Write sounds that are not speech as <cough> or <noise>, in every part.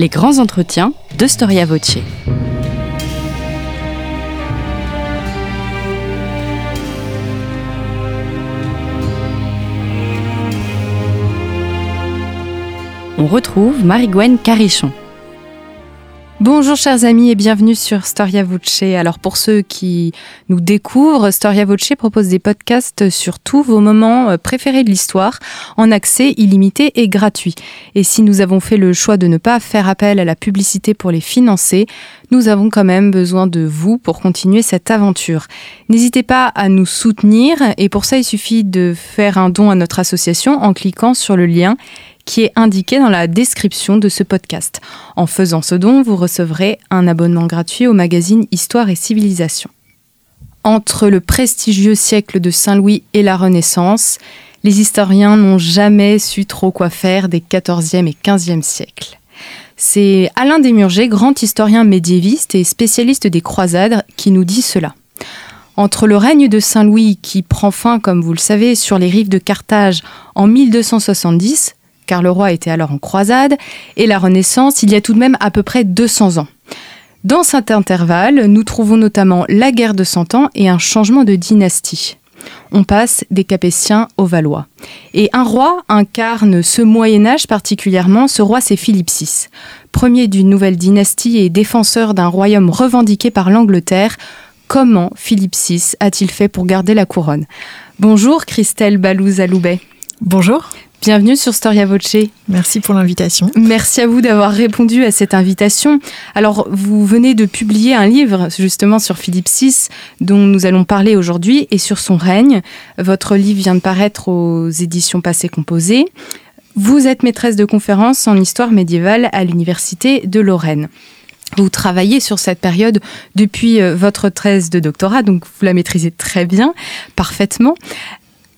les grands entretiens de Storia Voce. On retrouve Marie-Gwen Carichon. Bonjour chers amis et bienvenue sur Storia Voce. Alors pour ceux qui nous découvrent, Storia Voce propose des podcasts sur tous vos moments euh, préférés de l'histoire en accès illimité et gratuit. Et si nous avons fait le choix de ne pas faire appel à la publicité pour les financer, nous avons quand même besoin de vous pour continuer cette aventure. N'hésitez pas à nous soutenir et pour ça il suffit de faire un don à notre association en cliquant sur le lien qui est indiqué dans la description de ce podcast. En faisant ce don, vous recevrez un abonnement gratuit au magazine Histoire et Civilisation. Entre le prestigieux siècle de Saint-Louis et la Renaissance, les historiens n'ont jamais su trop quoi faire des 14e et 15e siècles. C'est Alain Desmurger, grand historien médiéviste et spécialiste des croisades, qui nous dit cela. Entre le règne de Saint-Louis, qui prend fin, comme vous le savez, sur les rives de Carthage en 1270, car le roi était alors en croisade, et la Renaissance, il y a tout de même à peu près 200 ans. Dans cet intervalle, nous trouvons notamment la guerre de Cent Ans et un changement de dynastie. On passe des Capétiens aux Valois. Et un roi incarne ce Moyen Âge particulièrement, ce roi c'est Philippe VI, premier d'une nouvelle dynastie et défenseur d'un royaume revendiqué par l'Angleterre. Comment Philippe VI a-t-il fait pour garder la couronne? Bonjour Christelle Balouz-Aloubet. Bonjour. Bienvenue sur Storia Voce. Merci pour l'invitation. Merci à vous d'avoir répondu à cette invitation. Alors, vous venez de publier un livre justement sur Philippe VI dont nous allons parler aujourd'hui et sur son règne. Votre livre vient de paraître aux éditions Passé Composé. Vous êtes maîtresse de conférences en histoire médiévale à l'Université de Lorraine. Vous travaillez sur cette période depuis euh, votre thèse de doctorat, donc vous la maîtrisez très bien, parfaitement.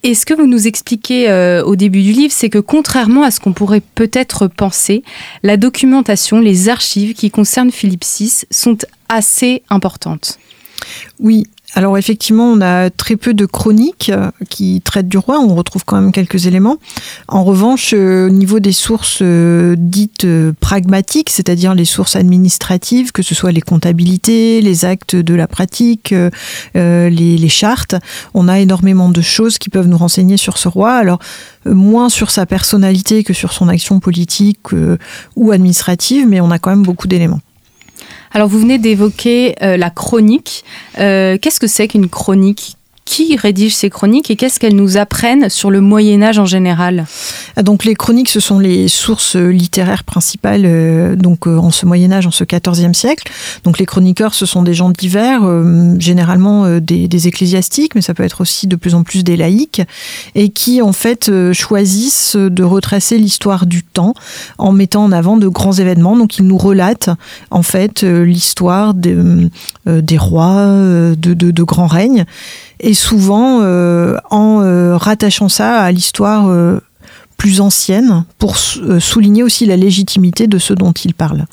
Et ce que vous nous expliquez euh, au début du livre, c'est que contrairement à ce qu'on pourrait peut-être penser, la documentation, les archives qui concernent Philippe VI sont assez importantes. Oui, alors effectivement, on a très peu de chroniques euh, qui traitent du roi, on retrouve quand même quelques éléments. En revanche, euh, au niveau des sources euh, dites pragmatiques, c'est-à-dire les sources administratives, que ce soit les comptabilités, les actes de la pratique, les, chartes, on a énormément de choses qui peuvent nous renseigner sur ce roi. Alors, moins sur sa personnalité que sur son action politique ou administrative, mais on a quand même beaucoup d'éléments. Alors vous venez d'évoquer euh, la chronique. Euh, qu'est-ce que c'est qu'une chronique? Qui rédige ces chroniques et qu'est-ce qu'elles nous apprennent sur le Moyen Âge en général ah, Donc les chroniques, ce sont les sources littéraires principales euh, donc euh, en ce Moyen Âge, en ce XIVe siècle. Donc les chroniqueurs, ce sont des gens divers, euh, généralement des, ecclésiastiques, mais ça peut être aussi de plus en plus des laïcs, et qui en fait choisissent de retracer l'histoire du temps en mettant en avant de grands événements. Donc ils nous relatent en fait l'histoire des, rois, de grands règnes et souvent euh, en euh, rattachant ça à l'histoire euh, plus ancienne pour souligner aussi la légitimité de ce dont il parle.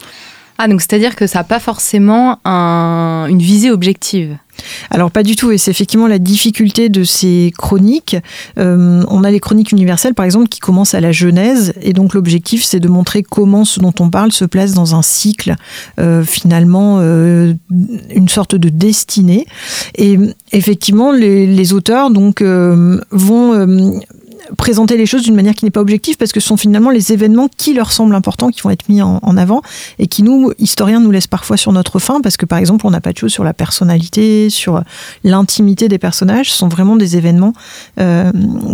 Ah, donc c'est-à-dire que ça n'a pas forcément une visée objective alors pas du tout, et c'est effectivement la difficulté de ces chroniques. Euh, on a les chroniques universelles, par exemple, qui commencent à la Genèse, et donc l'objectif, c'est de montrer comment ce dont on parle se place dans un cycle, euh, finalement, euh, une sorte de destinée. Et effectivement, les, les auteurs donc vont présenter les choses d'une manière qui n'est pas objective parce que ce sont finalement les événements qui leur semblent importants qui vont être mis en, avant et qui nous, historiens, nous laissent parfois sur notre faim parce que par exemple on n'a pas de choses sur la personnalité, sur l'intimité des personnages, ce sont vraiment des événements euh,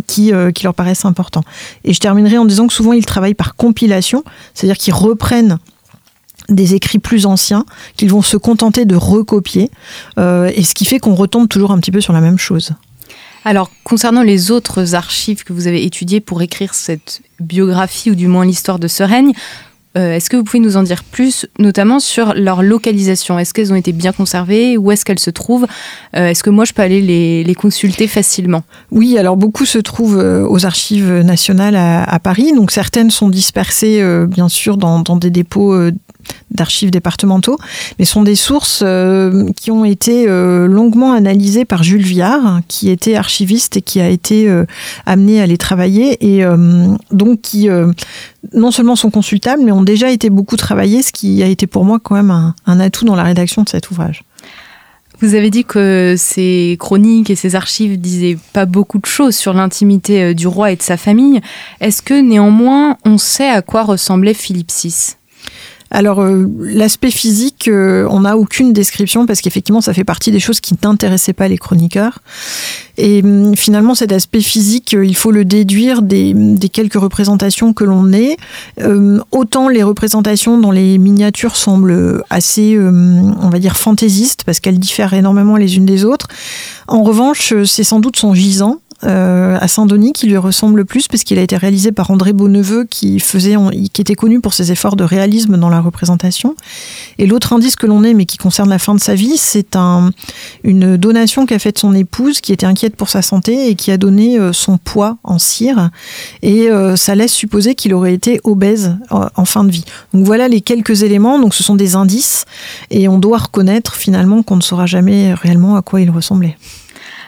qui, euh, qui leur paraissent importants. Et je terminerai en disant que souvent ils travaillent par compilation, c'est-à-dire qu'ils reprennent des écrits plus anciens qu'ils vont se contenter de recopier, euh, et ce qui fait qu'on retombe toujours un petit peu sur la même chose. Alors, concernant les autres archives que vous avez étudiées pour écrire cette biographie, ou du moins l'histoire de ce règne, euh, est-ce que vous pouvez nous en dire plus, notamment sur leur localisation? Est-ce qu'elles ont été bien conservées? Où est-ce qu'elles se trouvent? Euh, Est-ce que moi, je peux aller les, consulter facilement? Oui, alors beaucoup se trouvent euh, aux archives nationales à, Paris. Donc certaines sont dispersées, bien sûr, dans, des dépôts d'archives départementaux, mais sont des sources qui ont été longuement analysées par Jules Viard, qui était archiviste et qui a été amené à les travailler et donc qui non seulement sont consultables, mais ont déjà été beaucoup travaillés, ce qui a été pour moi quand même un, un atout dans la rédaction de cet ouvrage. Vous avez dit que ces chroniques et ces archives disaient pas beaucoup de choses sur l'intimité euh, du roi et de sa famille. Est-ce que néanmoins on sait à quoi ressemblait Philippe VI alors euh, l'aspect physique, euh, on n'a aucune description parce qu'effectivement ça fait partie des choses qui n'intéressaient pas les chroniqueurs. Et hum, finalement cet aspect physique, euh, il faut le déduire des, quelques représentations que l'on ait. Autant les représentations dans les miniatures semblent assez, hum, on va dire, fantaisistes parce qu'elles diffèrent énormément les unes des autres. En revanche, c'est sans doute son gisant euh, à Saint-Denis qui lui ressemble le plus parce qu'il a été réalisé par André Beauneveu qui, faisait, qui était connu pour ses efforts de réalisme dans la représentation. Et l'autre indice que l'on ait, mais qui concerne la fin de sa vie, c'est un, une donation qu'a faite son épouse qui était inquiète pour sa santé et qui a donné euh, son poids en cire. Et euh, ça laisse supposer qu'il aurait été obèse en fin de vie. Donc voilà les quelques éléments. Donc ce sont des indices et on doit reconnaître finalement qu'on ne saura jamais réellement à quoi il ressemblait.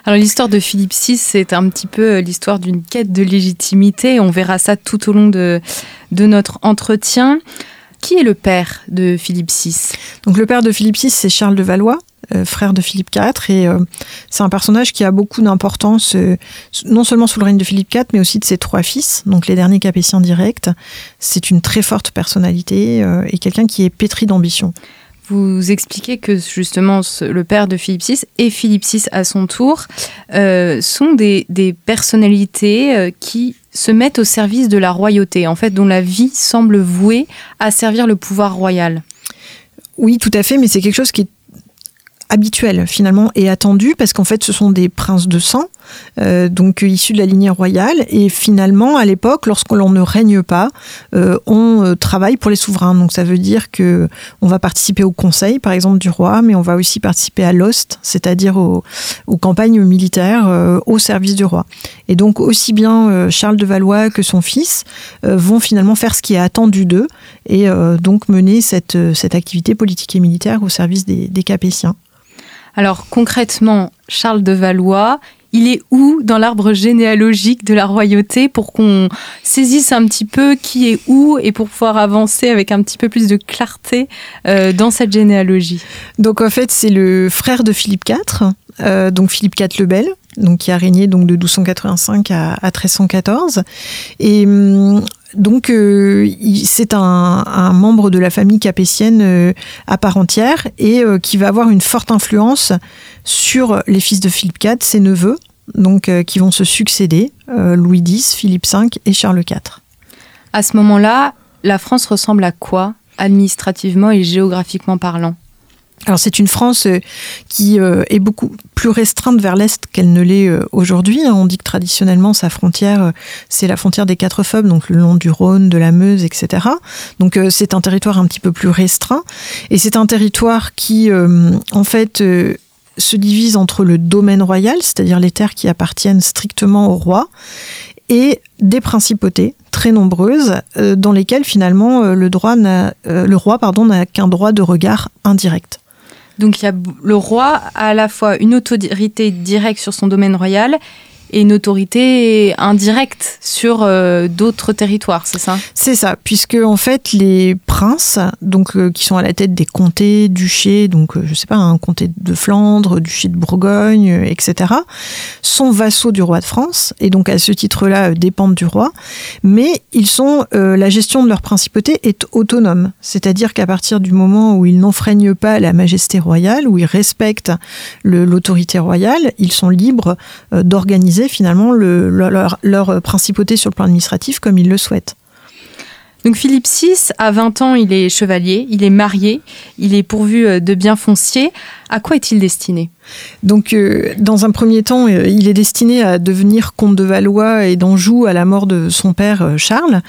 Alors l'histoire de Philippe VI, c'est un petit peu euh, l'histoire d'une quête de légitimité. On verra ça tout au long de, de notre entretien. Qui est le père de Philippe VI Donc le père de Philippe VI, c'est Charles de Valois. Euh, frère de Philippe IV, et euh, c'est un personnage qui a beaucoup d'importance, non seulement sous le règne de Philippe IV, mais aussi de ses trois fils, donc les derniers capétiens directs. C'est une très forte personnalité et quelqu'un qui est pétri d'ambition. Vous expliquez que justement le père de Philippe VI et Philippe VI à son tour euh, sont des, personnalités euh, qui se mettent au service de la royauté, en fait, dont la vie semble vouée à servir le pouvoir royal. Oui, tout à fait, mais c'est quelque chose qui est habituel finalement et attendu parce qu'en fait ce sont des princes de sang euh, donc issus de la lignée royale. Et finalement à l'époque lorsque l'on ne règne pas euh, on euh, travaille pour les souverains. Donc ça veut dire que on va participer au conseil par exemple du roi mais on va aussi participer à l'ost c'est-à-dire aux, campagnes militaires au service du roi. Et donc aussi bien Charles de Valois que son fils vont finalement faire ce qui est attendu d'eux et donc mener cette, activité politique et militaire au service des Capétiens. Alors concrètement, Charles de Valois, il est où dans l'arbre généalogique de la royauté pour qu'on saisisse un petit peu qui est où et pour pouvoir avancer avec un petit peu plus de clarté euh, dans cette généalogie? Donc en fait, c'est le frère de Philippe IV, euh, donc Philippe IV le Bel, donc qui a régné de 1285 à, à 1314. Et hum, donc, euh, c'est un, membre de la famille capétienne euh, à part entière et euh, qui va avoir une forte influence sur les fils de Philippe IV, ses neveux, donc qui vont se succéder, Louis X, Philippe V et Charles IV. À ce moment-là, la France ressemble à quoi, administrativement et géographiquement parlant? Alors c'est une France euh, qui euh, est beaucoup plus restreinte vers l'est qu'elle ne l'est euh, aujourd'hui. Hein. On dit que traditionnellement sa frontière c'est la frontière des quatre feubs, donc le long du Rhône, de la Meuse, etc. Donc c'est un territoire un petit peu plus restreint et c'est un territoire qui en fait se divise entre le domaine royal, c'est-à-dire les terres qui appartiennent strictement au roi, et des principautés très nombreuses dans lesquelles finalement le roi n'a qu'un droit de regard indirect. Donc il y a le roi a à la fois une autorité directe sur son domaine royal et une autorité indirecte sur euh, d'autres territoires, c'est ça? C'est ça, puisque en fait les princes, donc euh, qui sont à la tête des comtés, duchés, donc euh, je sais pas, un comté de Flandre, duché de Bourgogne, etc., sont vassaux du roi de France et donc à ce titre-là dépendent du roi, mais ils sont la gestion de leur principauté est autonome, c'est-à-dire qu'à partir du moment où ils n'enfreignent pas la majesté royale, où ils respectent l'autorité royale, ils sont libres d'organiser finalement leur, principauté sur le plan administratif comme ils le souhaitent. Donc Philippe VI, à 20 ans, il est chevalier, il est marié, il est pourvu euh, de biens fonciers. À quoi est-il destiné? Donc, euh, dans un premier temps, euh, il est destiné à devenir comte de Valois et d'Anjou à la mort de son père euh, Charles.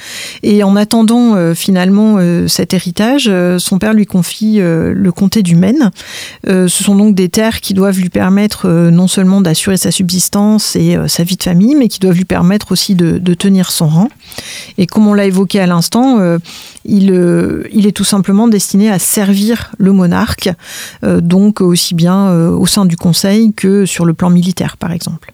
Et en attendant finalement cet héritage, son père lui confie le comté du Maine. ce sont donc des terres qui doivent lui permettre non seulement d'assurer sa subsistance et sa vie de famille, mais qui doivent lui permettre aussi de, de tenir son rang. Et comme on l'a évoqué à l'instant, il, il, est tout simplement destiné à servir le monarque, donc aussi bien au sein du Conseil que sur le plan militaire, par exemple.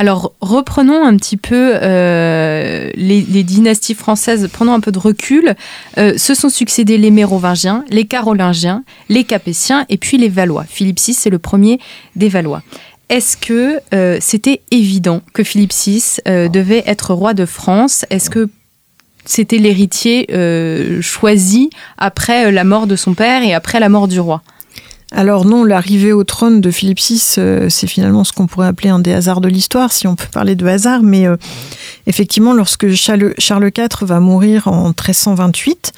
Alors reprenons un petit peu euh, les, dynasties françaises, prenons un peu de recul. Euh, se sont succédés les Mérovingiens, les Carolingiens, les Capétiens et puis les Valois. Philippe VI, c'est le premier des Valois. Est-ce que euh, c'était évident que Philippe VI devait être roi de France? Est-ce que c'était l'héritier choisi après la mort de son père et après la mort du roi. Alors non, l'arrivée au trône de Philippe VI, euh, c'est finalement ce qu'on pourrait appeler un des hasards de l'histoire, si on peut parler de hasard, mais euh, effectivement, lorsque Charles, IV va mourir en 1328,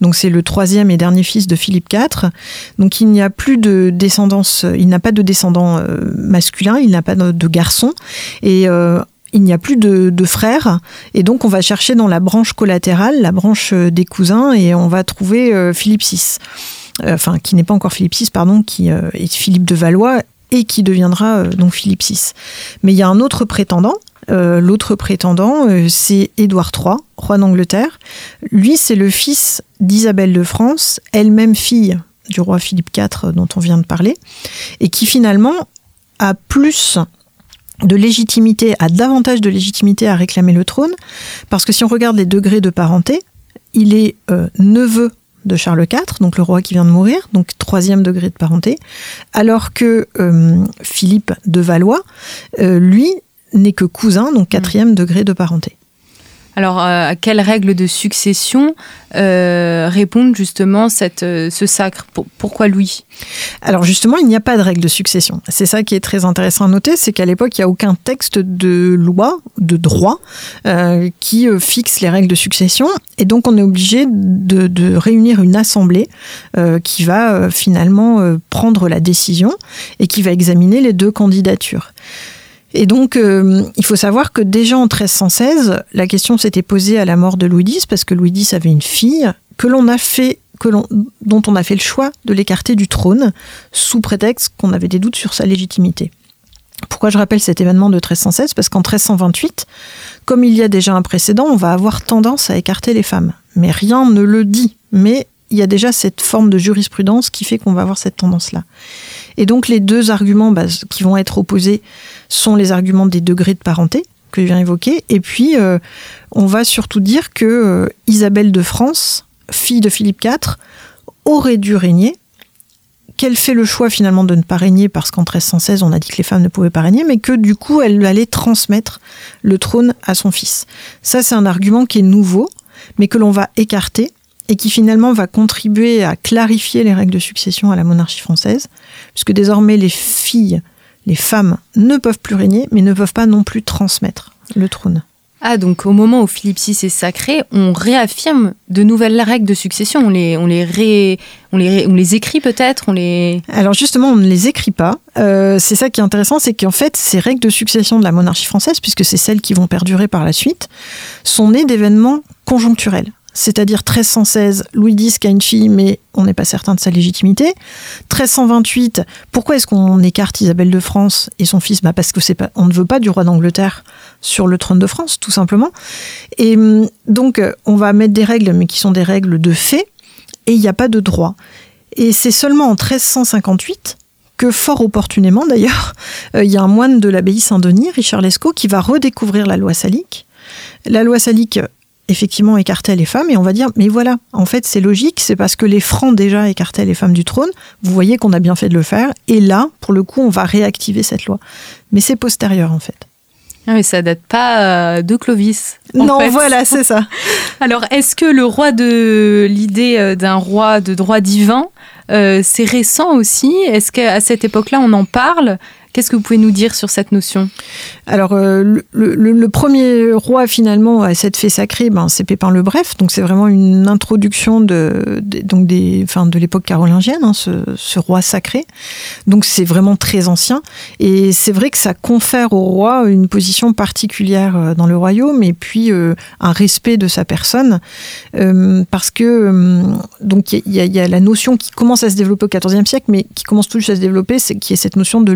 donc c'est le troisième et dernier fils de Philippe IV, donc il n'y a plus de descendance, il n'a pas de descendant euh, masculin, il n'a pas de, garçon, et il n'y a plus de, frères, et donc on va chercher dans la branche collatérale, la branche des cousins, et on va trouver Philippe VI. Euh, enfin qui n'est pas encore Philippe VI, pardon, qui euh, est Philippe de Valois et qui deviendra euh, donc Philippe VI. Mais il y a un autre prétendant. L'autre prétendant, c'est Édouard III, roi d'Angleterre. Lui, c'est le fils d'Isabelle de France, elle-même fille du roi Philippe IV dont on vient de parler, et qui finalement a plus de légitimité, a davantage de légitimité à réclamer le trône, parce que si on regarde les degrés de parenté, il est neveu de Charles IV, donc le roi qui vient de mourir, donc troisième degré de parenté, alors que euh, Philippe de Valois, euh, lui, n'est que cousin, donc quatrième degré de parenté. Alors, euh, à quelles règles de succession euh, répondent justement euh, ce sacre? Pourquoi Louis? Alors justement, il n'y a pas de règle de succession. C'est ça qui est très intéressant à noter, c'est qu'à l'époque, il n'y a aucun texte de loi, de droit, qui fixe les règles de succession. Et donc, on est obligé de réunir une assemblée qui va finalement prendre la décision et qui va examiner les deux candidatures. Et donc, euh, il faut savoir que déjà en 1316, la question s'était posée à la mort de Louis X, parce que Louis X avait une fille que l'on a fait dont on a fait le choix de l'écarter du trône, sous prétexte qu'on avait des doutes sur sa légitimité. Pourquoi je rappelle cet événement de 1316 Parce qu'en 1328, comme il y a déjà un précédent, on va avoir tendance à écarter les femmes. Mais rien ne le dit. Mais il y a déjà cette forme de jurisprudence qui fait qu'on va avoir cette tendance-là. Et donc les deux arguments bah, qui vont être opposés sont les arguments des degrés de parenté que je viens d'évoquer, et puis euh, on va surtout dire que euh, Isabelle de France, fille de Philippe IV, aurait dû régner, qu'elle fait le choix finalement de ne pas régner parce qu'en 1316 on a dit que les femmes ne pouvaient pas régner, mais que du coup elle allait transmettre le trône à son fils. Ça c'est un argument qui est nouveau, mais que l'on va écarter et qui finalement va contribuer à clarifier les règles de succession à la monarchie française, puisque désormais les filles, les femmes ne peuvent plus régner, mais ne peuvent pas non plus transmettre le trône. Ah, donc au moment où Philippe VI est sacré, on réaffirme de nouvelles règles de succession. On les, on les, on les, on les écrit peut-être? On les... Alors justement, on ne les écrit pas. Euh, c'est ça qui est intéressant, c'est qu'en fait, ces règles de succession de la monarchie française, puisque c'est celles qui vont perdurer par la suite, sont nées d'événements conjoncturels c'est-à-dire 1316, Louis X a une fille, mais on n'est pas certain de sa légitimité. 1328, pourquoi est-ce qu'on écarte Isabelle de France et son fils? Bah Parce que c'est pas, on ne veut pas du roi d'Angleterre sur le trône de France, tout simplement. Et hum, donc, on va mettre des règles, mais qui sont des règles de fait, et il n'y a pas de droit. Et c'est seulement en 1358 que fort opportunément d'ailleurs, euh, il y a un moine de l'abbaye Saint-Denis, Richard Lescaut, qui va redécouvrir la loi salique. La loi salique effectivement écartait les femmes et on va dire mais voilà en fait c'est logique c'est parce que les francs déjà écartaient les femmes du trône. Vous voyez qu'on a bien fait de le faire et là pour le coup on va réactiver cette loi. Mais c'est postérieur en fait. Ah mais ça date pas euh, de Clovis. Non, voilà, c'est ça. <laughs> Alors, est-ce que le roi de l'idée euh, d'un roi de droit divin, euh, c'est récent aussi? Est-ce qu'à cette époque-là, on en parle? Qu'est-ce que vous pouvez nous dire sur cette notion? Alors, euh, le, premier roi finalement à cette fée sacrée, ben, c'est Pépin le Bref. Donc, c'est vraiment une introduction de, donc des, enfin, de l'époque carolingienne, hein, ce, roi sacré. Donc, c'est vraiment très ancien. Et c'est vrai que ça confère au roi une position particulière euh, dans le royaume et puis euh, un respect de sa personne. parce que, donc, il y, a la notion qui commence à se développer au XIVe siècle, mais qui commence tout juste à se développer, c'est qui est cette notion de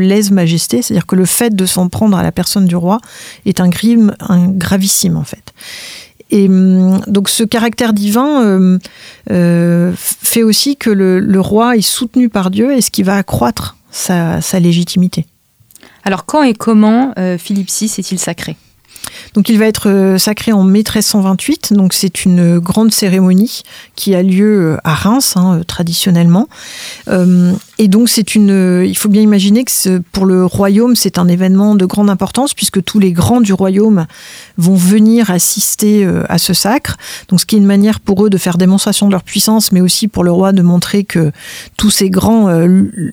c'est-à-dire que le fait de s'en prendre à la personne du roi est un crime un gravissime en fait. Et hum, donc ce caractère divin euh, euh, fait aussi que le, roi est soutenu par Dieu et ce qui va accroître sa, légitimité. Alors quand et comment euh, Philippe VI est-il sacré? Donc il va être euh, sacré en mai 1328, donc c'est une grande cérémonie qui a lieu à Reims hein, euh, traditionnellement. Et donc c'est une, il faut bien imaginer que pour le royaume c'est un événement de grande importance puisque tous les grands du royaume vont venir assister à ce sacre. Donc ce qui est une manière pour eux de faire démonstration de leur puissance, mais aussi pour le roi de montrer que tous ces grands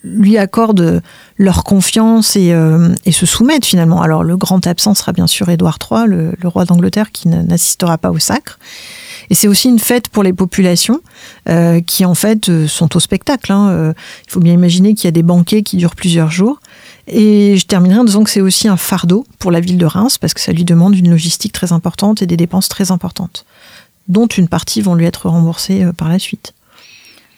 lui accordent leur confiance et, et se soumettent finalement. Alors le grand absent sera bien sûr Édouard III le, roi d'Angleterre, qui n'assistera pas au sacre. Et c'est aussi une fête pour les populations euh, qui en fait euh, sont au spectacle. Hein. Euh, il faut bien imaginer qu'il y a des banquets qui durent plusieurs jours. Et je terminerai en disant que c'est aussi un fardeau pour la ville de Reims parce que ça lui demande une logistique très importante et des dépenses très importantes, dont une partie vont lui être remboursées par la suite.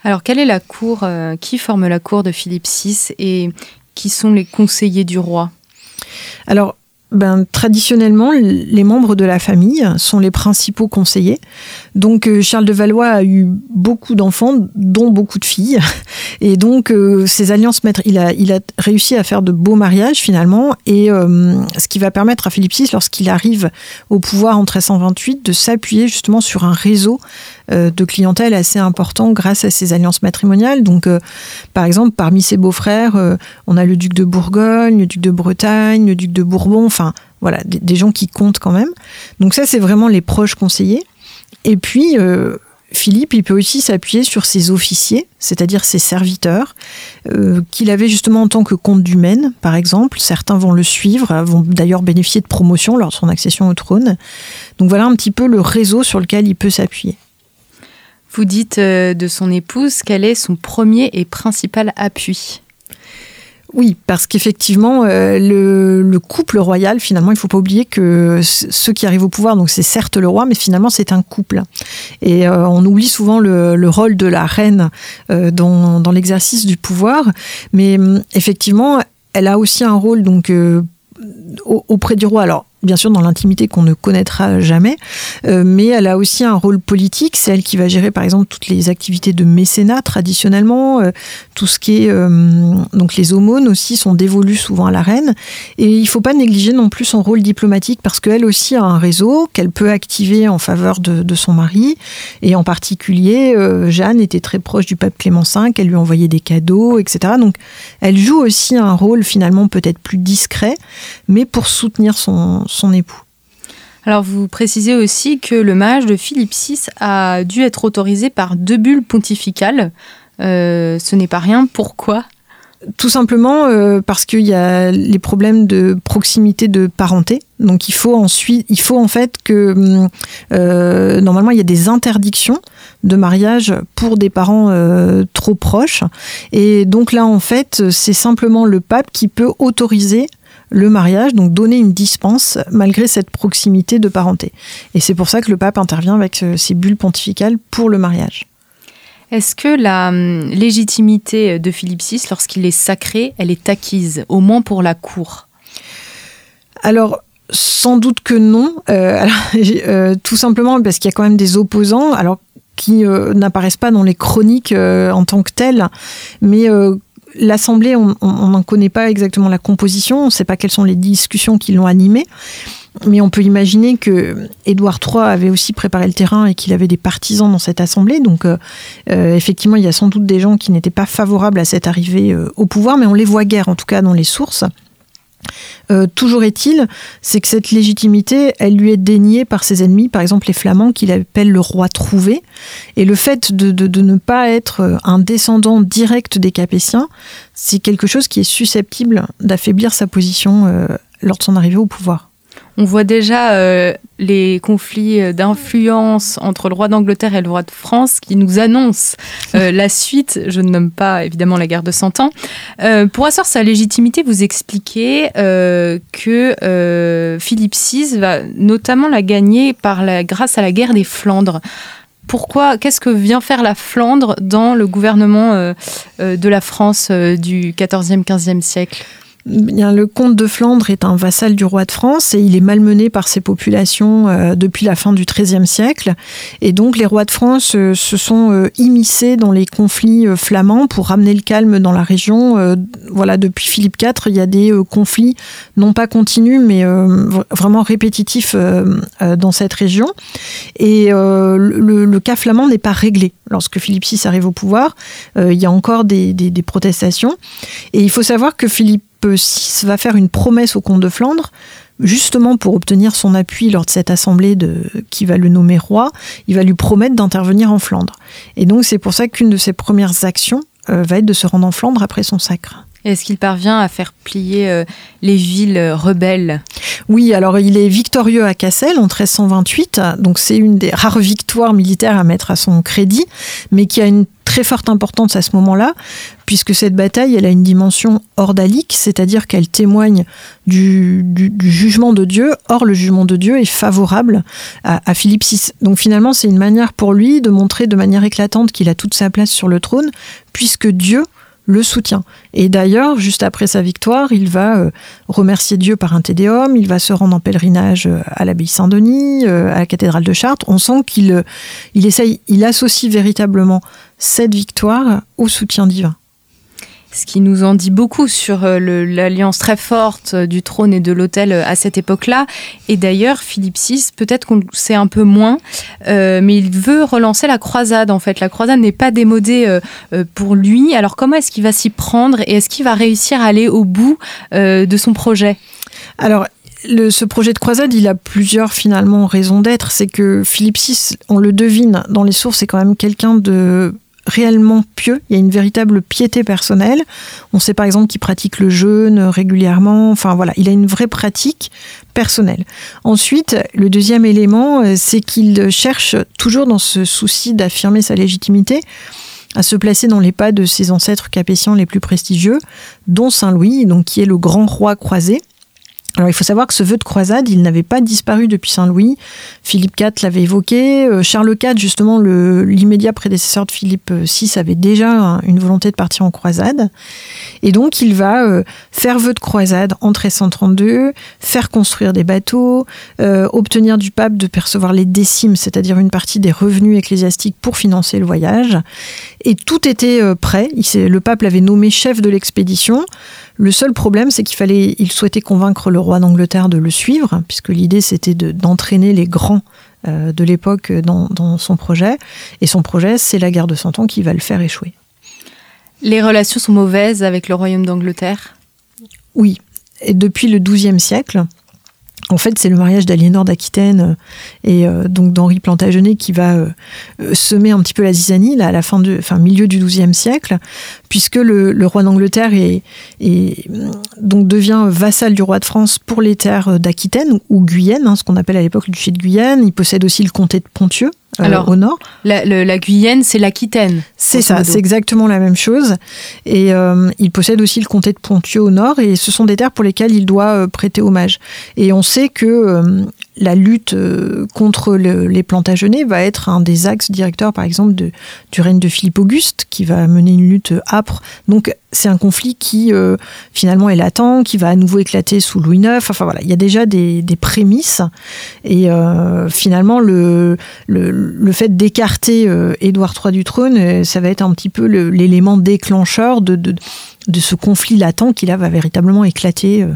Alors quelle est la cour Qui forme la cour de Philippe VI et qui sont les conseillers du roi? Alors, ben, traditionnellement, les membres de la famille sont les principaux conseillers. Donc euh, Charles de Valois a eu beaucoup d'enfants, dont beaucoup de filles. <laughs> Et donc euh, ces alliances maîtres, il a, réussi à faire de beaux mariages finalement. Et euh, ce qui va permettre à Philippe VI, lorsqu'il arrive au pouvoir en 1328, de s'appuyer justement sur un réseau de clientèle assez important grâce à ces alliances matrimoniales. Donc par exemple, parmi ses beaux-frères, on a le duc de Bourgogne, le duc de Bretagne, le duc de Bourbon Enfin, voilà, des, gens qui comptent quand même. Donc ça, c'est vraiment les proches conseillers. Et puis, euh, Philippe, il peut aussi s'appuyer sur ses officiers, c'est-à-dire ses serviteurs, euh, qu'il avait justement en tant que comte du Maine, par exemple. Certains vont le suivre, vont d'ailleurs bénéficier de promotion lors de son accession au trône. Donc voilà un petit peu le réseau sur lequel il peut s'appuyer. Vous dites euh, de son épouse quel est son premier et principal appui oui, parce qu'effectivement, euh, le, couple royal, finalement, il ne faut pas oublier que ceux qui arrivent au pouvoir, donc c'est certes le roi, mais finalement c'est un couple. Et euh, on oublie souvent le, rôle de la reine dans, dans l'exercice du pouvoir, mais hum, effectivement, elle a aussi un rôle donc auprès du roi. Alors bien sûr dans l'intimité qu'on ne connaîtra jamais, euh, mais elle a aussi un rôle politique. C'est elle qui va gérer par exemple toutes les activités de mécénat traditionnellement, euh, tout ce qui est euh, donc les aumônes aussi sont dévolues souvent à la reine. Et il faut pas négliger non plus son rôle diplomatique parce qu'elle aussi a un réseau qu'elle peut activer en faveur de, de, son mari. Et en particulier, Jeanne était très proche du pape Clément V, elle lui envoyait des cadeaux, etc. Donc elle joue aussi un rôle finalement peut-être plus discret, mais pour soutenir son son époux. Alors vous précisez aussi que le mariage de Philippe VI a dû être autorisé par deux bulles pontificales. Euh, ce n'est pas rien. Pourquoi? Tout simplement euh, parce qu'il y a les problèmes de proximité de parenté. Donc il faut ensuite, il faut en fait que euh, normalement il y a des interdictions de mariage pour des parents trop proches. Et donc là en fait c'est simplement le pape qui peut autoriser le mariage, donc donner une dispense malgré cette proximité de parenté. Et c'est pour ça que le pape intervient avec euh, ces bulles pontificales pour le mariage. Est-ce que la hum, légitimité de Philippe VI, lorsqu'il est sacré, elle est acquise, au moins pour la cour? Alors, sans doute que non. Euh, <laughs> euh, tout simplement parce qu'il y a quand même des opposants. Alors qui n'apparaissent pas dans les chroniques en tant que telles, mais L'Assemblée, on n'en connaît pas exactement la composition, on ne sait pas quelles sont les discussions qui l'ont animée, mais on peut imaginer que Édouard III avait aussi préparé le terrain et qu'il avait des partisans dans cette Assemblée. Donc, euh, euh, effectivement, il y a sans doute des gens qui n'étaient pas favorables à cette arrivée euh, au pouvoir, mais on les voit guère, en tout cas dans les sources. Euh, toujours est-il, c'est que cette légitimité, elle lui est déniée par ses ennemis, par exemple les Flamands, qu'il appelle le roi trouvé. Et le fait de, ne pas être un descendant direct des Capétiens, c'est quelque chose qui est susceptible d'affaiblir sa position euh, lors de son arrivée au pouvoir. On voit déjà euh, les conflits euh, d'influence entre le roi d'Angleterre et le roi de France qui nous annoncent euh, <laughs> la suite. Je ne nomme pas évidemment la guerre de Cent Ans. pour asseoir sa légitimité, vous expliquez que Philippe VI va notamment la gagner par la, grâce à la guerre des Flandres pourquoi, qu'est-ce que vient faire la Flandre dans le gouvernement de la France du 14e, 15e siècle? Le comte de Flandre est un vassal du roi de France et il est malmené par ses populations euh, depuis la fin du XIIIe siècle. Et donc les rois de France euh, se sont euh, immiscés dans les conflits flamands pour ramener le calme dans la région. voilà, depuis Philippe IV, il y a des conflits non pas continus mais vraiment répétitifs dans cette région. Et le, cas flamand n'est pas réglé. Lorsque Philippe VI arrive au pouvoir, il y a encore des, des protestations. Et il faut savoir que Philippe VI va faire une promesse au comte de Flandre, justement pour obtenir son appui lors de cette assemblée de, qui va le nommer roi, il va lui promettre d'intervenir en Flandre. Et donc c'est pour ça qu'une de ses premières actions euh, va être de se rendre en Flandre après son sacre. Est-ce qu'il parvient à faire plier euh, les villes rebelles? Oui, alors il est victorieux à Cassel en 1328, donc c'est une des rares victoires militaires à mettre à son crédit, mais qui a une très forte importance à ce moment-là, puisque cette bataille, elle a une dimension ordalique, c'est-à-dire qu'elle témoigne du, jugement de Dieu. Or, le jugement de Dieu est favorable à, Philippe VI. Donc finalement, c'est une manière pour lui de montrer de manière éclatante qu'il a toute sa place sur le trône, puisque Dieu le soutient. Et d'ailleurs, juste après sa victoire, il va euh, remercier Dieu par un tédéum, il va se rendre en pèlerinage euh, à l'abbaye Saint-Denis, euh, à la cathédrale de Chartres. On sent qu'il il essaye, il associe véritablement cette victoire au soutien divin ce qui nous en dit beaucoup sur euh, l'alliance très forte euh, du trône et de l'autel euh, à cette époque-là. Et d'ailleurs, Philippe VI, peut-être qu'on sait un peu moins, mais il veut relancer la croisade en fait. La croisade n'est pas démodée pour lui. Alors comment est-ce qu'il va s'y prendre et est-ce qu'il va réussir à aller au bout de son projet? Alors, ce projet de croisade, il a plusieurs finalement raisons d'être. C'est que Philippe VI, on le devine dans les sources, c'est quand même quelqu'un de réellement pieux, il y a une véritable piété personnelle. On sait par exemple qu'il pratique le jeûne régulièrement, enfin voilà, il a une vraie pratique personnelle. Ensuite, le deuxième élément, euh, c'est qu'il cherche toujours dans ce souci d'affirmer sa légitimité à se placer dans les pas de ses ancêtres capétiens les plus prestigieux, dont Saint Louis, donc qui est le grand roi croisé. Alors il faut savoir que ce vœu de croisade, il n'avait pas disparu depuis Saint-Louis. Philippe IV l'avait évoqué. Euh, Charles IV, justement, l'immédiat prédécesseur de Philippe VI, avait déjà une volonté de partir en croisade. Et donc il va euh, faire vœu de croisade en 1332, faire construire des bateaux, euh, obtenir du pape de percevoir les décimes, c'est-à-dire une partie des revenus ecclésiastiques pour financer le voyage. Et tout était prêt. le pape l'avait nommé chef de l'expédition. Le seul problème, c'est qu'il fallait, il souhaitait convaincre le roi d'Angleterre de le suivre, puisque l'idée c'était d'entraîner les grands euh, de l'époque dans, son projet. Et son projet, c'est la guerre de Cent Ans qui va le faire échouer. Les relations sont mauvaises avec le royaume d'Angleterre? Oui. Et depuis le XIIe siècle, en fait, c'est le mariage d'Aliénor d'Aquitaine euh, et euh, donc d'Henri Plantagenet qui va euh, semer un petit peu la zizanie là, à la fin du, enfin, milieu du XIIe siècle, puisque le, roi d'Angleterre est, donc devient vassal du roi de France pour les terres d'Aquitaine ou Guyenne, hein, ce qu'on appelle à l'époque le duché de Guyenne. Il possède aussi le comté de Ponthieu. Alors, au nord. La, Guyenne, c'est l'Aquitaine. C'est ça, c'est exactement la même chose. Et il possède aussi le comté de Ponthieu au nord, et ce sont des terres pour lesquelles il doit prêter hommage. Et on sait que euh, la lutte euh, contre les Plantagenets va être un des axes directeurs, par exemple, du règne de Philippe Auguste, qui va mener une lutte âpre. Donc, c'est un conflit qui, euh, finalement, est latent, qui va à nouveau éclater sous Louis IX. Enfin, voilà, il y a déjà des, prémices. Et finalement, le, fait d'écarter Édouard III du trône, ça va être un petit peu l'élément déclencheur de, de, ce conflit latent qui, là, va véritablement éclater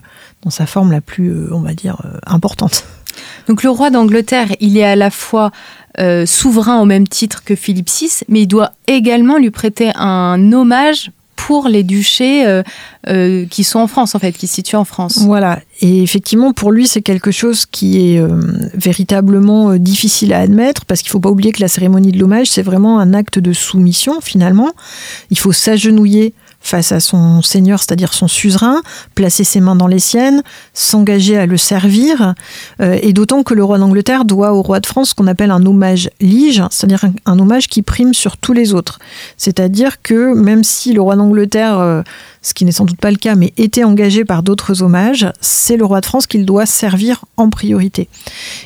dans sa forme la plus, euh, on va dire, euh, importante. Donc le roi d'Angleterre, il est à la fois euh, souverain au même titre que Philippe VI, mais il doit également lui prêter un hommage pour les duchés euh, euh, qui sont en France, en fait, qui se situent en France. Voilà. Et effectivement, pour lui, c'est quelque chose qui est véritablement difficile à admettre, parce qu'il ne faut pas oublier que la cérémonie de l'hommage, c'est vraiment un acte de soumission, finalement. Il faut s'agenouiller face à son seigneur, c'est-à-dire son suzerain, placer ses mains dans les siennes, s'engager à le servir, euh, et d'autant que le roi d'Angleterre doit au roi de France ce qu'on appelle un hommage lige, c'est-à-dire un, hommage qui prime sur tous les autres. C'est-à-dire que même si le roi d'Angleterre euh, ce qui n'est sans doute pas le cas, mais était engagé par d'autres hommages, c'est le roi de France qu'il doit servir en priorité.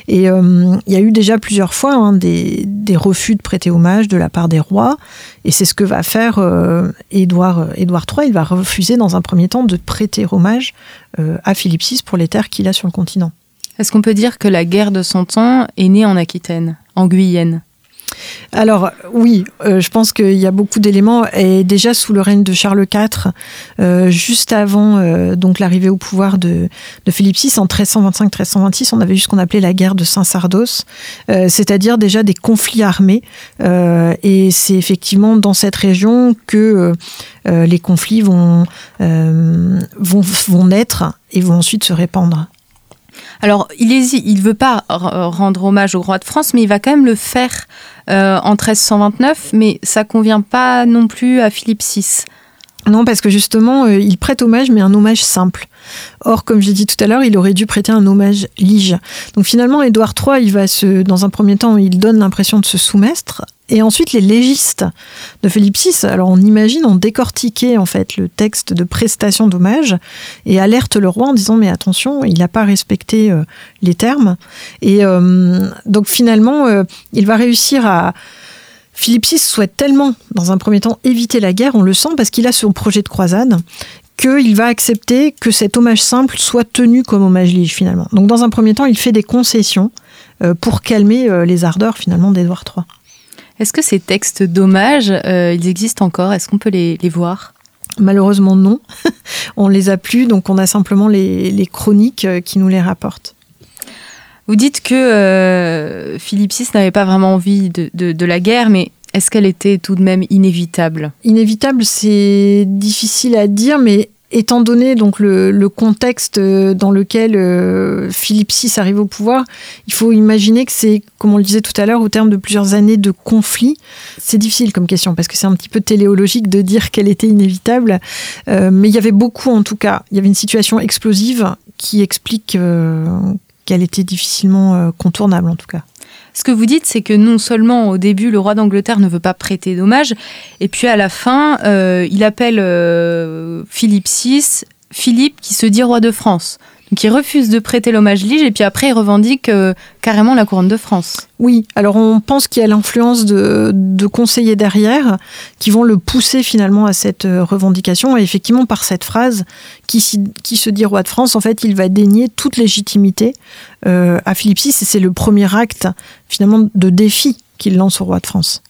Et euh, il y a eu déjà plusieurs fois hein, des, refus de prêter hommage de la part des rois, et c'est ce que va faire euh, Édouard, Édouard III. Il va refuser dans un premier temps de prêter hommage euh, à Philippe VI pour les terres qu'il a sur le continent. Est-ce qu'on peut dire que la guerre de Cent Ans est née en Aquitaine, en Guyenne? Alors oui, euh, je pense qu'il y a beaucoup d'éléments. Et déjà sous le règne de Charles IV, euh, juste avant euh, donc l'arrivée au pouvoir de, Philippe VI en 1325-1326, on avait eu ce qu'on appelait la guerre de Saint-Sardos, c'est-à-dire déjà des conflits armés. et c'est effectivement dans cette région que les conflits vont, vont, vont naître et vont ensuite se répandre. Alors, il ne veut pas rendre hommage au roi de France, mais il va quand même le faire euh, en 1329, mais ça convient pas non plus à Philippe VI. Non, parce que justement, euh, il prête hommage, mais un hommage simple. Or, comme j'ai dit tout à l'heure, il aurait dû prêter un hommage lige. Donc finalement, Édouard III, il va se, dans un premier temps, il donne l'impression de se soumettre et ensuite, les légistes de Philippe VI, alors on imagine, ont décortiqué en fait le texte de prestation d'hommage et alertent le roi en disant mais attention, il n'a pas respecté euh, les termes. Et euh, donc finalement, euh, il va réussir à... Philippe VI souhaite tellement, dans un premier temps, éviter la guerre, on le sent parce qu'il a son projet de croisade, qu'il va accepter que cet hommage simple soit tenu comme hommage lige finalement. Donc dans un premier temps, il fait des concessions pour calmer les ardeurs finalement d'Édouard III. Est-ce que ces textes d'hommage, euh, ils existent encore? Est-ce qu'on peut les, voir? Malheureusement non. <laughs> on les a plus, donc on a simplement les, chroniques euh, qui nous les rapportent. Vous dites que euh, Philippe VI n'avait pas vraiment envie de la guerre, mais est-ce qu'elle était tout de même inévitable? Inévitable, c'est difficile à dire, mais étant donné donc le, contexte euh, dans lequel euh, Philippe VI arrive au pouvoir, il faut imaginer que c'est, comme on le disait tout à l'heure, au terme de plusieurs années de conflit. C'est difficile comme question parce que c'est un petit peu téléologique de dire qu'elle était inévitable, euh, mais il y avait beaucoup en tout cas. Il y avait une situation explosive qui explique qu'elle était difficilement contournable en tout cas. Ce que vous dites, c'est que non seulement au début, le roi d'Angleterre ne veut pas prêter d'hommage, et puis à la fin, euh, il appelle euh, Philippe VI, Philippe qui se dit roi de France. Donc refuse de prêter l'hommage lige et puis après il revendique euh, carrément la couronne de France. Oui, alors on pense qu'il y a l'influence de, conseillers derrière qui vont le pousser finalement à cette euh, revendication. Et effectivement par cette phrase qui, qui se dit roi de France, en fait il va dénier toute légitimité euh, à Philippe VI et c'est le premier acte finalement de défi qu'il lance au roi de France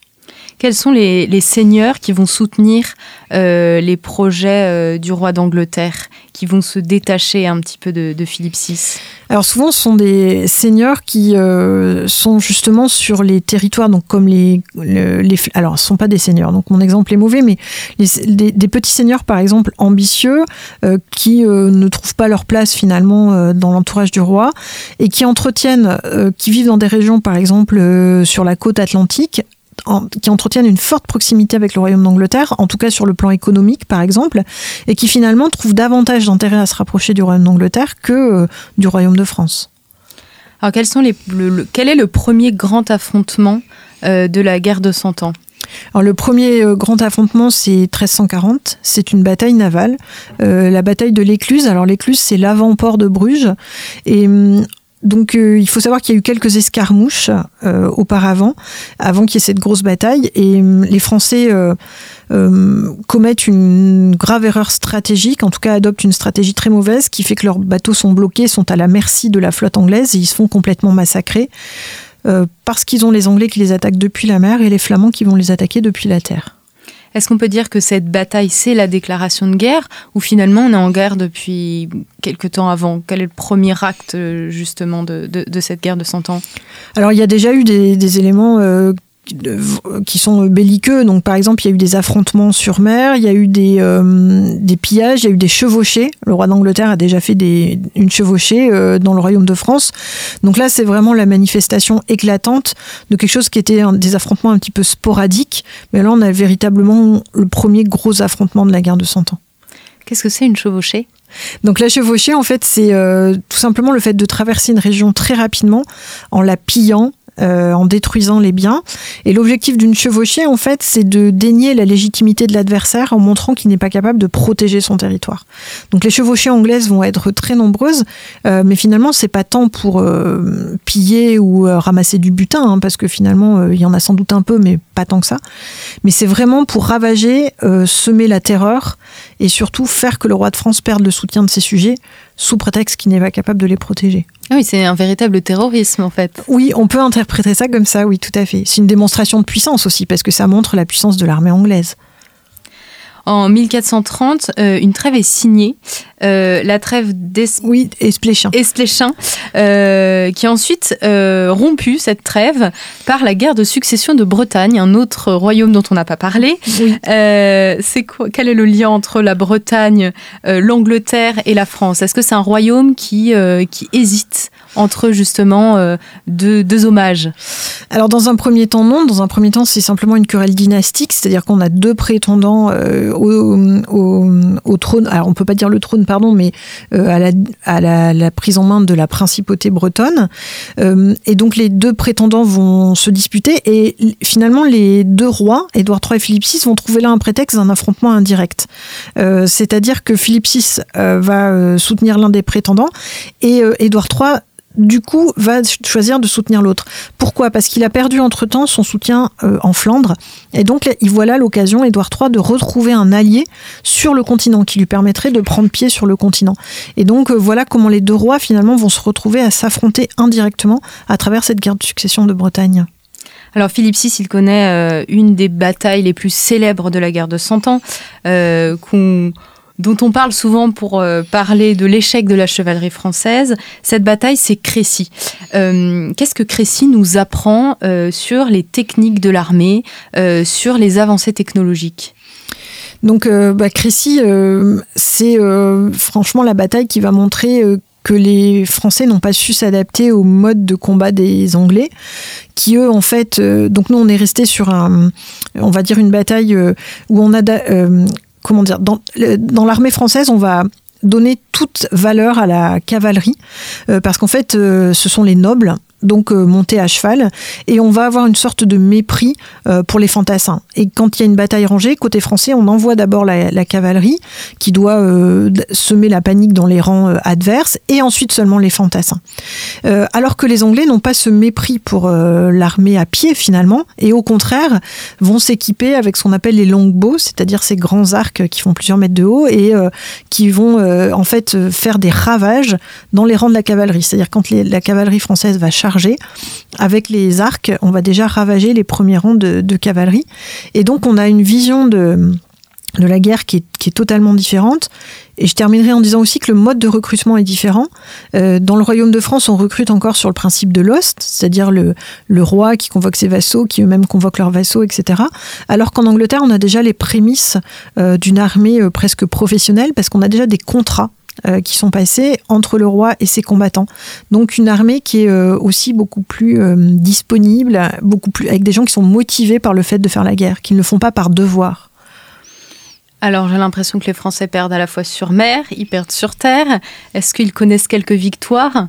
quels sont les, seigneurs qui vont soutenir euh, les projets euh, du roi d'Angleterre, qui vont se détacher un petit peu de, Philippe VI Alors souvent, ce sont des seigneurs qui euh, sont justement sur les territoires, donc comme les, les, alors ce sont pas des seigneurs, donc mon exemple est mauvais, mais des, petits seigneurs par exemple ambitieux qui ne trouvent pas leur place finalement dans l'entourage du roi et qui entretiennent, qui vivent dans des régions par exemple sur la côte atlantique qui entretiennent une forte proximité avec le Royaume d'Angleterre, en tout cas sur le plan économique par exemple, et qui finalement trouvent davantage d'intérêt à se rapprocher du Royaume d'Angleterre que euh, du Royaume de France. Alors quels sont les, quel est le premier grand affrontement euh, de la guerre de Cent Ans? Alors le premier euh, grand affrontement, c'est 1340. C'est une bataille navale, la bataille de l'Écluse. Alors l'Écluse, c'est l'avant-port de Bruges. Et hum, donc euh, il faut savoir qu'il y a eu quelques escarmouches euh, auparavant, avant qu'il y ait cette grosse bataille, et euh, les Français commettent une grave erreur stratégique, en tout cas adoptent une stratégie très mauvaise, qui fait que leurs bateaux sont bloqués, sont à la merci de la flotte anglaise, et ils se font complètement massacrer, parce qu'ils ont les Anglais qui les attaquent depuis la mer et les Flamands qui vont les attaquer depuis la terre. Est-ce qu'on peut dire que cette bataille, c'est la déclaration de guerre ou finalement on est en guerre depuis quelque temps avant? Quel est le premier acte justement de, cette guerre de 100 ans? Alors il y a déjà eu des, éléments euh, qui sont belliqueux. Donc, par exemple, il y a eu des affrontements sur mer, il y a eu des, euh, des pillages, il y a eu des chevauchés. Le roi d'Angleterre a déjà fait des, une chevauchée euh, dans le royaume de France. Donc là, c'est vraiment la manifestation éclatante de quelque chose qui était des affrontements un petit peu sporadiques. Mais là, on a véritablement le premier gros affrontement de la guerre de Cent Ans. Qu'est-ce que c'est une chevauchée? Donc la chevauchée, en fait, c'est tout simplement le fait de traverser une région très rapidement en la pillant, euh, en détruisant les biens. Et l'objectif d'une chevauchée, en fait, c'est de dénier la légitimité de l'adversaire en montrant qu'il n'est pas capable de protéger son territoire. Donc les chevauchées anglaises vont être très nombreuses, euh, mais finalement, c'est pas tant pour euh, piller ou ramasser du butin, hein, parce que finalement, il y en a sans doute un peu, mais pas tant que ça. Mais c'est vraiment pour ravager, semer la terreur et surtout faire que le roi de France perde le soutien de ses sujets sous prétexte qu'il n'est pas capable de les protéger. Ah oui, c'est un véritable terrorisme en fait. Oui, on peut interpréter ça comme ça, oui, tout à fait. C'est une démonstration de puissance aussi, parce que ça montre la puissance de l'armée anglaise. En 1430, euh, une trêve est signée, euh, la trêve d'Espléchin, oui, Espléchin. Euh, qui a ensuite rompu cette trêve par la guerre de succession de Bretagne, un autre royaume dont on n'a pas parlé. c'est quoi Quel est le lien entre la Bretagne, l'Angleterre et la France? Est-ce que c'est un royaume qui, qui hésite entre justement euh, deux, hommages. Alors dans un premier temps non, dans un premier temps c'est simplement une querelle dynastique, c'est-à-dire qu'on a deux prétendants euh, au, trône, alors on peut pas dire le trône pardon, mais euh, à, la, à la, prise en main de la principauté bretonne, et donc les deux prétendants vont se disputer. Et finalement les deux rois, Édouard III et Philippe VI, vont trouver là un prétexte d'un affrontement indirect, c'est-à-dire que Philippe VI va soutenir l'un des prétendants et Édouard III du coup, va choisir de soutenir l'autre. Pourquoi? Parce qu'il a perdu entre-temps son soutien euh, en Flandre. Et donc, il voit là l'occasion, Édouard III, de retrouver un allié sur le continent qui lui permettrait de prendre pied sur le continent. Et donc, euh, voilà comment les deux rois, finalement, vont se retrouver à s'affronter indirectement à travers cette guerre de succession de Bretagne. Alors Philippe VI, il connaît euh, une des batailles les plus célèbres de la guerre de Cent Ans, qu'on dont on parle souvent pour euh, parler de l'échec de la chevalerie française. Cette bataille, c'est Crécy. Euh, qu'est-ce que Crécy nous apprend euh, sur les techniques de l'armée, sur les avancées technologiques? Donc, bah, Crécy, c'est franchement la bataille qui va montrer que les Français n'ont pas su s'adapter au mode de combat des Anglais, qui eux, en fait, donc nous, on est resté sur un, on va dire une bataille où on a comment dire, dans, l'armée française, on va donner toute valeur à la cavalerie, euh, parce qu'en fait, euh, ce sont les nobles donc euh, monter à cheval, et on va avoir une sorte de mépris euh, pour les fantassins. Et quand il y a une bataille rangée, côté français, on envoie d'abord la, cavalerie qui doit euh, semer la panique dans les rangs adverses, et ensuite seulement les fantassins. alors que les Anglais n'ont pas ce mépris pour l'armée à pied finalement, et au contraire vont s'équiper avec ce qu'on appelle les longbows, c'est-à-dire ces grands arcs qui font plusieurs mètres de haut et qui vont en fait faire des ravages dans les rangs de la cavalerie. C'est-à-dire quand la cavalerie française va avec les arcs, on va déjà ravager les premiers rangs de, cavalerie. Et donc, on a une vision de, de la guerre qui est, totalement différente. Et je terminerai en disant aussi que le mode de recrutement est différent. Euh, dans le Royaume de France, on recrute encore sur le principe de l'ost, c'est-à-dire le, le, roi qui convoque ses vassaux, qui eux-mêmes convoquent leurs vassaux, etc. Alors qu'en Angleterre, on a déjà les prémices euh, d'une armée euh, presque professionnelle, parce qu'on a déjà des contrats euh, qui sont passés entre le roi et ses combattants. Donc une armée qui est euh, aussi beaucoup plus euh, disponible, beaucoup plus avec des gens qui sont motivés par le fait de faire la guerre, qui ne le font pas par devoir. Alors j'ai l'impression que les Français perdent à la fois sur mer, ils perdent sur terre. Est-ce qu'ils connaissent quelques victoires?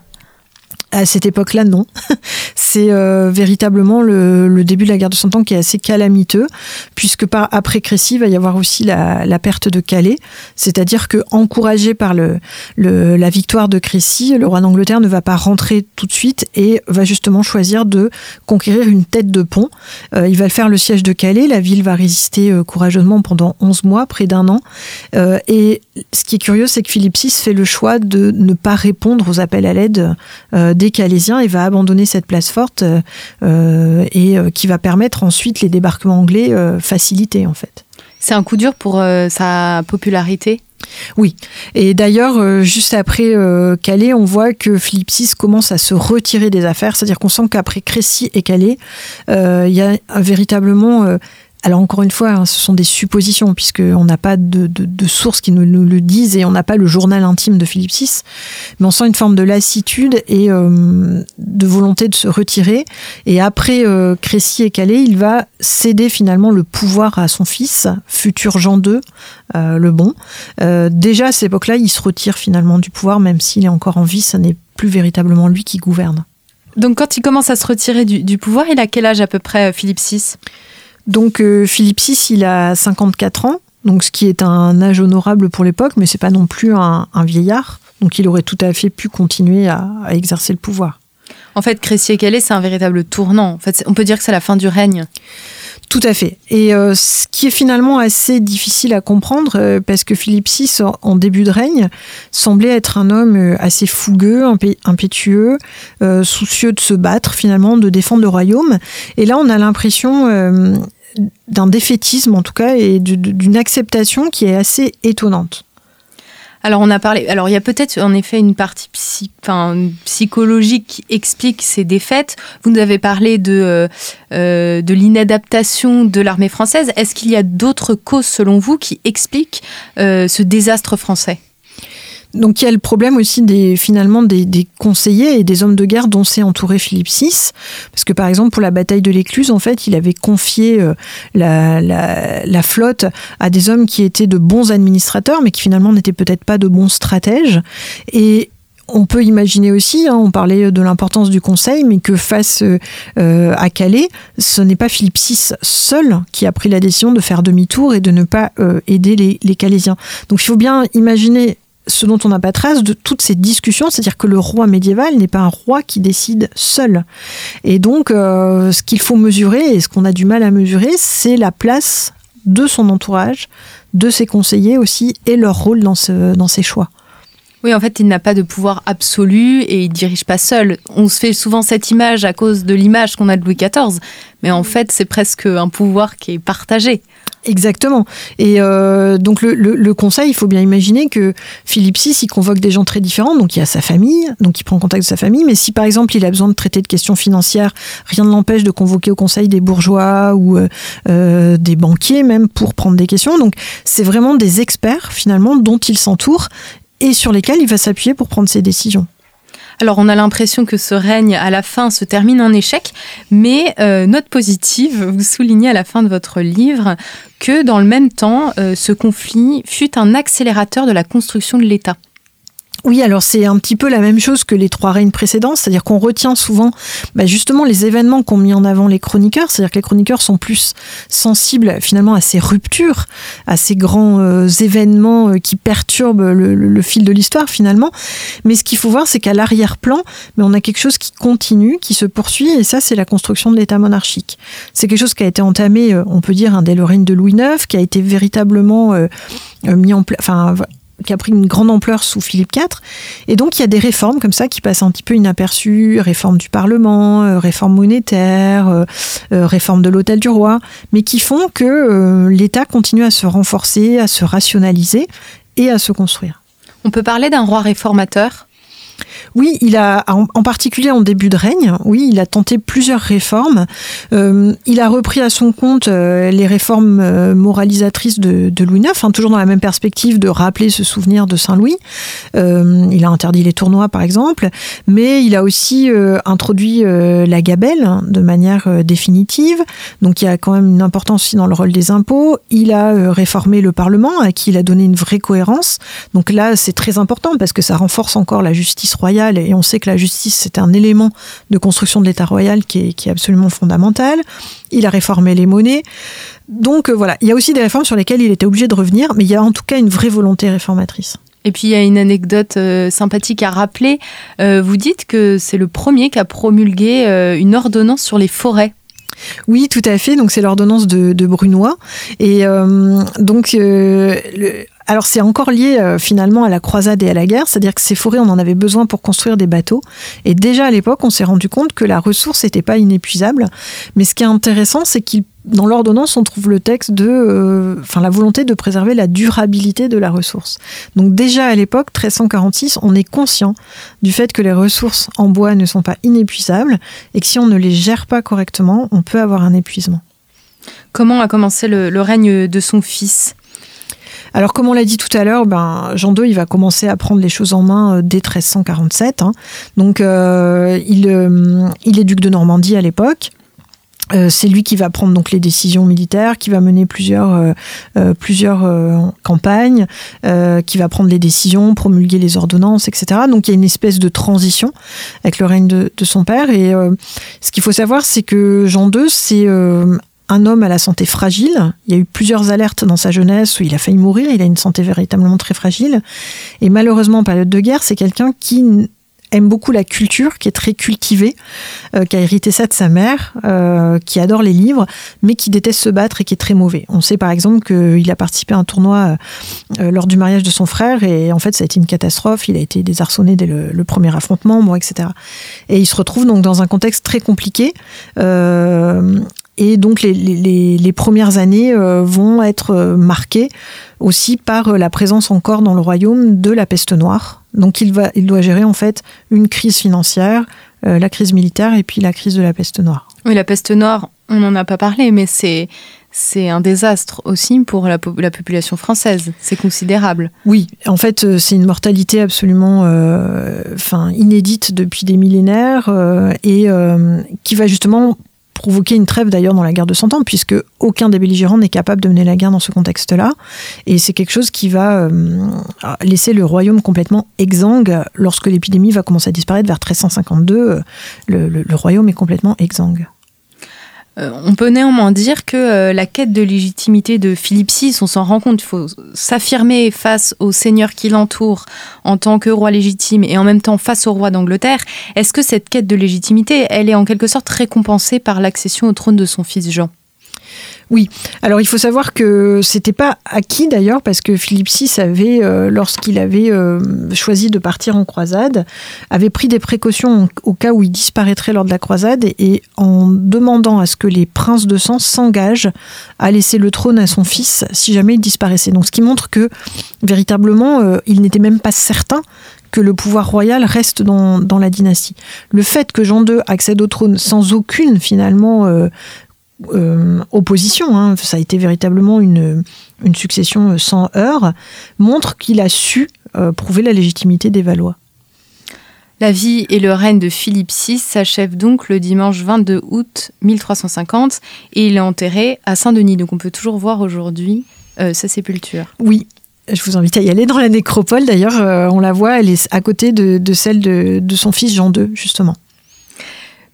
À cette époque-là, non. <laughs> C'est euh, véritablement le, début de la guerre de Cent Ans qui est assez calamiteux, puisque par, après Crécy, il va y avoir aussi la, perte de Calais. C'est-à-dire que, encouragé par le, la victoire de Crécy, le roi d'Angleterre ne va pas rentrer tout de suite et va justement choisir de conquérir une tête de pont. Euh, il va faire le siège de Calais. La ville va résister euh, courageusement pendant 11 mois, près d'un an. et ce qui est curieux, c'est que Philippe VI fait le choix de ne pas répondre aux appels à l'aide des Calaisiens et va abandonner cette place forte euh, euh, et euh, qui va permettre ensuite les débarquements anglais facilités en fait. C'est un coup dur pour sa popularité? Oui, et d'ailleurs, juste après Calais, on voit que Philippe VI commence à se retirer des affaires, c'est-à-dire qu'on sent qu'après Crécy et Calais, il y a véritablement alors encore une fois, hein, ce sont des suppositions, puisqu'on n'a pas de, sources qui nous, le disent et on n'a pas le journal intime de Philippe VI, mais on sent une forme de lassitude et euh, de volonté de se retirer. Et après euh, Crécy et Calais, il va céder finalement le pouvoir à son fils, futur Jean II, euh, le bon. déjà à cette époque-là, il se retire finalement du pouvoir, même s'il est encore en vie, ce n'est plus véritablement lui qui gouverne. Donc quand il commence à se retirer du pouvoir, il a quel âge à peu près Philippe VI donc euh, Philippe VI, il a 54 ans, donc ce qui est un âge honorable pour l'époque, mais c'est pas non plus un, vieillard. Donc il aurait tout à fait pu continuer à, exercer le pouvoir. En fait, Crécy et Calais, c'est un véritable tournant. En fait, on peut dire que c'est la fin du règne. Tout à fait. Et euh, ce qui est finalement assez difficile à comprendre, euh, parce que Philippe VI, en début de règne, semblait être un homme assez fougueux, impétueux, soucieux de se battre finalement, de défendre le royaume. Et là, on a l'impression d'un défaitisme en tout cas et d'une acceptation qui est assez étonnante. Alors on a parlé. Alors il y a peut-être en effet une partie psychologique qui explique ces défaites. Vous nous avez parlé de euh, euh, de l'inadaptation de l'armée française. Est-ce qu'il y a d'autres causes selon vous qui expliquent euh, ce désastre français? Donc il y a le problème aussi des finalement des, conseillers et des hommes de guerre dont s'est entouré Philippe VI, parce que par exemple pour la bataille de l'Écluse, en fait, il avait confié euh, la, flotte à des hommes qui étaient de bons administrateurs, mais qui finalement n'étaient peut-être pas de bons stratèges. Et on peut imaginer aussi, hein, on parlait de l'importance du Conseil, mais que face euh, à Calais, ce n'est pas Philippe VI seul qui a pris la décision de faire demi-tour et de ne pas euh, aider les, les Calaisiens. Donc il faut bien imaginer ce dont on n'a pas trace de toutes ces discussions, c'est-à-dire que le roi médiéval n'est pas un roi qui décide seul. Et donc, euh, ce qu'il faut mesurer, et ce qu'on a du mal à mesurer, c'est la place de son entourage, de ses conseillers aussi, et leur rôle dans, ce, dans ces choix. Oui, en fait, il n'a pas de pouvoir absolu et il dirige pas seul. On se fait souvent cette image à cause de l'image qu'on a de Louis XIV, mais en fait, c'est presque un pouvoir qui est partagé. Exactement. Et euh, donc le, conseil, il faut bien imaginer que Philippe VI, il convoque des gens très différents. Donc il y a sa famille, donc il prend contact de sa famille. Mais si par exemple il a besoin de traiter de questions financières, rien ne l'empêche de convoquer au conseil des bourgeois ou euh, euh, des banquiers même pour prendre des questions. Donc c'est vraiment des experts finalement dont il s'entoure et sur lesquels il va s'appuyer pour prendre ses décisions. Alors on a l'impression que ce règne à la fin se termine en échec, mais euh, note positive, vous soulignez à la fin de votre livre que dans le même temps, euh, ce conflit fut un accélérateur de la construction de l'État. Oui, alors c'est un petit peu la même chose que les trois règnes précédents, c'est-à-dire qu'on retient souvent bah, justement les événements qu'ont mis en avant les chroniqueurs, c'est-à-dire que les chroniqueurs sont plus sensibles finalement à ces ruptures, à ces grands euh, événements euh, qui perturbent le, fil de l'histoire finalement. Mais ce qu'il faut voir, c'est qu'à l'arrière-plan, mais on a quelque chose qui continue, qui se poursuit, et ça c'est la construction de l'État monarchique. C'est quelque chose qui a été entamé, euh, on peut dire, hein, dès le règne de Louis IX, qui a été véritablement mis en place, qui a pris une grande ampleur sous Philippe IV. Et donc, il y a des réformes comme ça qui passent un petit peu inaperçues, réforme du Parlement, euh, réforme monétaire, euh, euh, réforme de l'Hôtel du Roi, mais qui font que l'État continue à se renforcer, à se rationaliser et à se construire. On peut parler d'un roi réformateur? Oui, il a, en particulier en début de règne, oui, il a tenté plusieurs réformes. Euh, il a repris à son compte euh, les réformes euh, moralisatrices de, Louis IX, hein, toujours dans la même perspective de rappeler ce souvenir de Saint-Louis. il a interdit les tournois, par exemple, mais il a aussi introduit la gabelle de manière définitive. Donc il y a quand même une importance aussi dans le rôle des impôts. Il a réformé le Parlement, à qui il a donné une vraie cohérence. Donc là, c'est très important parce que ça renforce encore la justice royale, et on sait que la justice, c'est un élément de construction de l'État royal qui est, qui est, absolument fondamental. Il a réformé les monnaies. Donc euh, voilà, il y a aussi des réformes sur lesquelles il était obligé de revenir, mais il y a en tout cas une vraie volonté réformatrice. Et puis il y a une anecdote euh, sympathique à rappeler. Euh, vous dites que c'est le premier qui a promulgué une ordonnance sur les forêts. Oui, tout à fait. Donc c'est l'ordonnance de, Brunois. Et donc le, alors c'est encore lié euh, finalement à la croisade et à la guerre, c'est-à-dire que ces forêts, on en avait besoin pour construire des bateaux. Et déjà à l'époque, on s'est rendu compte que la ressource n'était pas inépuisable. Mais ce qui est intéressant, c'est qu'il dans l'ordonnance, on trouve le texte de, euh, enfin la volonté de préserver la durabilité de la ressource. Donc déjà à l'époque, 1346, on est conscient du fait que les ressources en bois ne sont pas inépuisables et que si on ne les gère pas correctement, on peut avoir un épuisement. Comment a commencé le règne de son fils? Alors, comme on l'a dit tout à l'heure, ben, Jean II, il va commencer à prendre les choses en main euh, dès 1347. Hein. Donc, euh, il, euh, il est duc de Normandie à l'époque. C'est lui qui va prendre donc les décisions militaires, qui va mener plusieurs, plusieurs campagnes, qui va prendre les décisions, promulguer les ordonnances, etc. Donc il y a une espèce de transition avec le règne de, de son père. Et ce qu'il faut savoir, c'est que Jean II, c'est un homme à la santé fragile. Il y a eu plusieurs alertes dans sa jeunesse où il a failli mourir. Il a une santé véritablement très fragile. Et malheureusement, en période de guerre, c'est quelqu'un qui aime beaucoup la culture, qui est très cultivé, euh, qui a hérité ça de sa mère, euh, qui adore les livres, mais qui déteste se battre et qui est très mauvais. On sait par exemple qu'il a participé à un tournoi euh, lors du mariage de son frère et en fait ça a été une catastrophe. Il a été désarçonné dès le, premier affrontement, moi, etc. Et il se retrouve donc dans un contexte très compliqué. Et donc les, premières années euh, vont être euh, marquées aussi par euh, la présence encore dans le royaume de la peste noire. Donc il, va, il doit gérer en fait une crise financière, la crise militaire et puis la crise de la peste noire. Oui, la peste noire, on n'en a pas parlé, mais c'est c'est un désastre aussi pour la, la population française. C'est considérable. Oui, en fait, c'est une mortalité absolument enfin, inédite depuis des millénaires et qui va justement provoquer une trêve d'ailleurs dans la guerre de Cent Ans, puisque aucun des belligérants n'est capable de mener la guerre dans ce contexte-là. Et c'est quelque chose qui va euh, laisser le royaume complètement exsangue. Lorsque l'épidémie va commencer à disparaître vers 1352, euh, le royaume est complètement exsangue. Euh, on peut néanmoins dire que euh, la quête de légitimité de Philippe VI, on s'en rend compte, il faut s'affirmer face au seigneur qui l'entoure en tant que roi légitime et en même temps face au roi d'Angleterre. Est-ce que cette quête de légitimité, elle est en quelque sorte récompensée par l'accession au trône de son fils Jean? Oui, alors il faut savoir que c'était pas acquis d'ailleurs parce que Philippe VI avait, euh, lorsqu'il avait euh, choisi de partir en croisade, avait pris des précautions au cas où il disparaîtrait lors de la croisade et, en demandant à ce que les princes de sang s'engagent à laisser le trône à son fils si jamais il disparaissait. Donc ce qui montre que véritablement euh, il n'était même pas certain que le pouvoir royal reste dans, dans, la dynastie. Le fait que Jean II accède au trône sans aucune finalement opposition, hein, ça a été véritablement une, une succession sans heurts, montre qu'il a su euh, prouver la légitimité des Valois. La vie et le règne de Philippe VI s'achèvent donc le dimanche 22 août 1350 et il est enterré à Saint-Denis. Donc on peut toujours voir aujourd'hui euh, sa sépulture. Oui, je vous invite à y aller dans la nécropole. D'ailleurs, on la voit, elle est à côté de, de celle de, de, son fils Jean II, justement.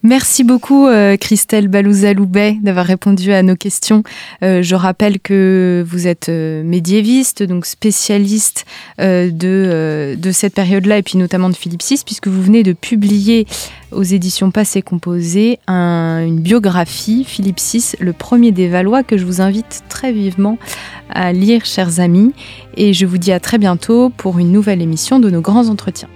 Merci beaucoup euh, Christelle Balouza-Loubet d'avoir répondu à nos questions. Euh, je rappelle que vous êtes euh, médiéviste, donc spécialiste de, cette période-là et puis notamment de Philippe VI, puisque vous venez de publier aux éditions Passé Composé une biographie, Philippe VI, le premier des Valois, que je vous invite très vivement à lire, chers amis. Et je vous dis à très bientôt pour une nouvelle émission de nos grands entretiens.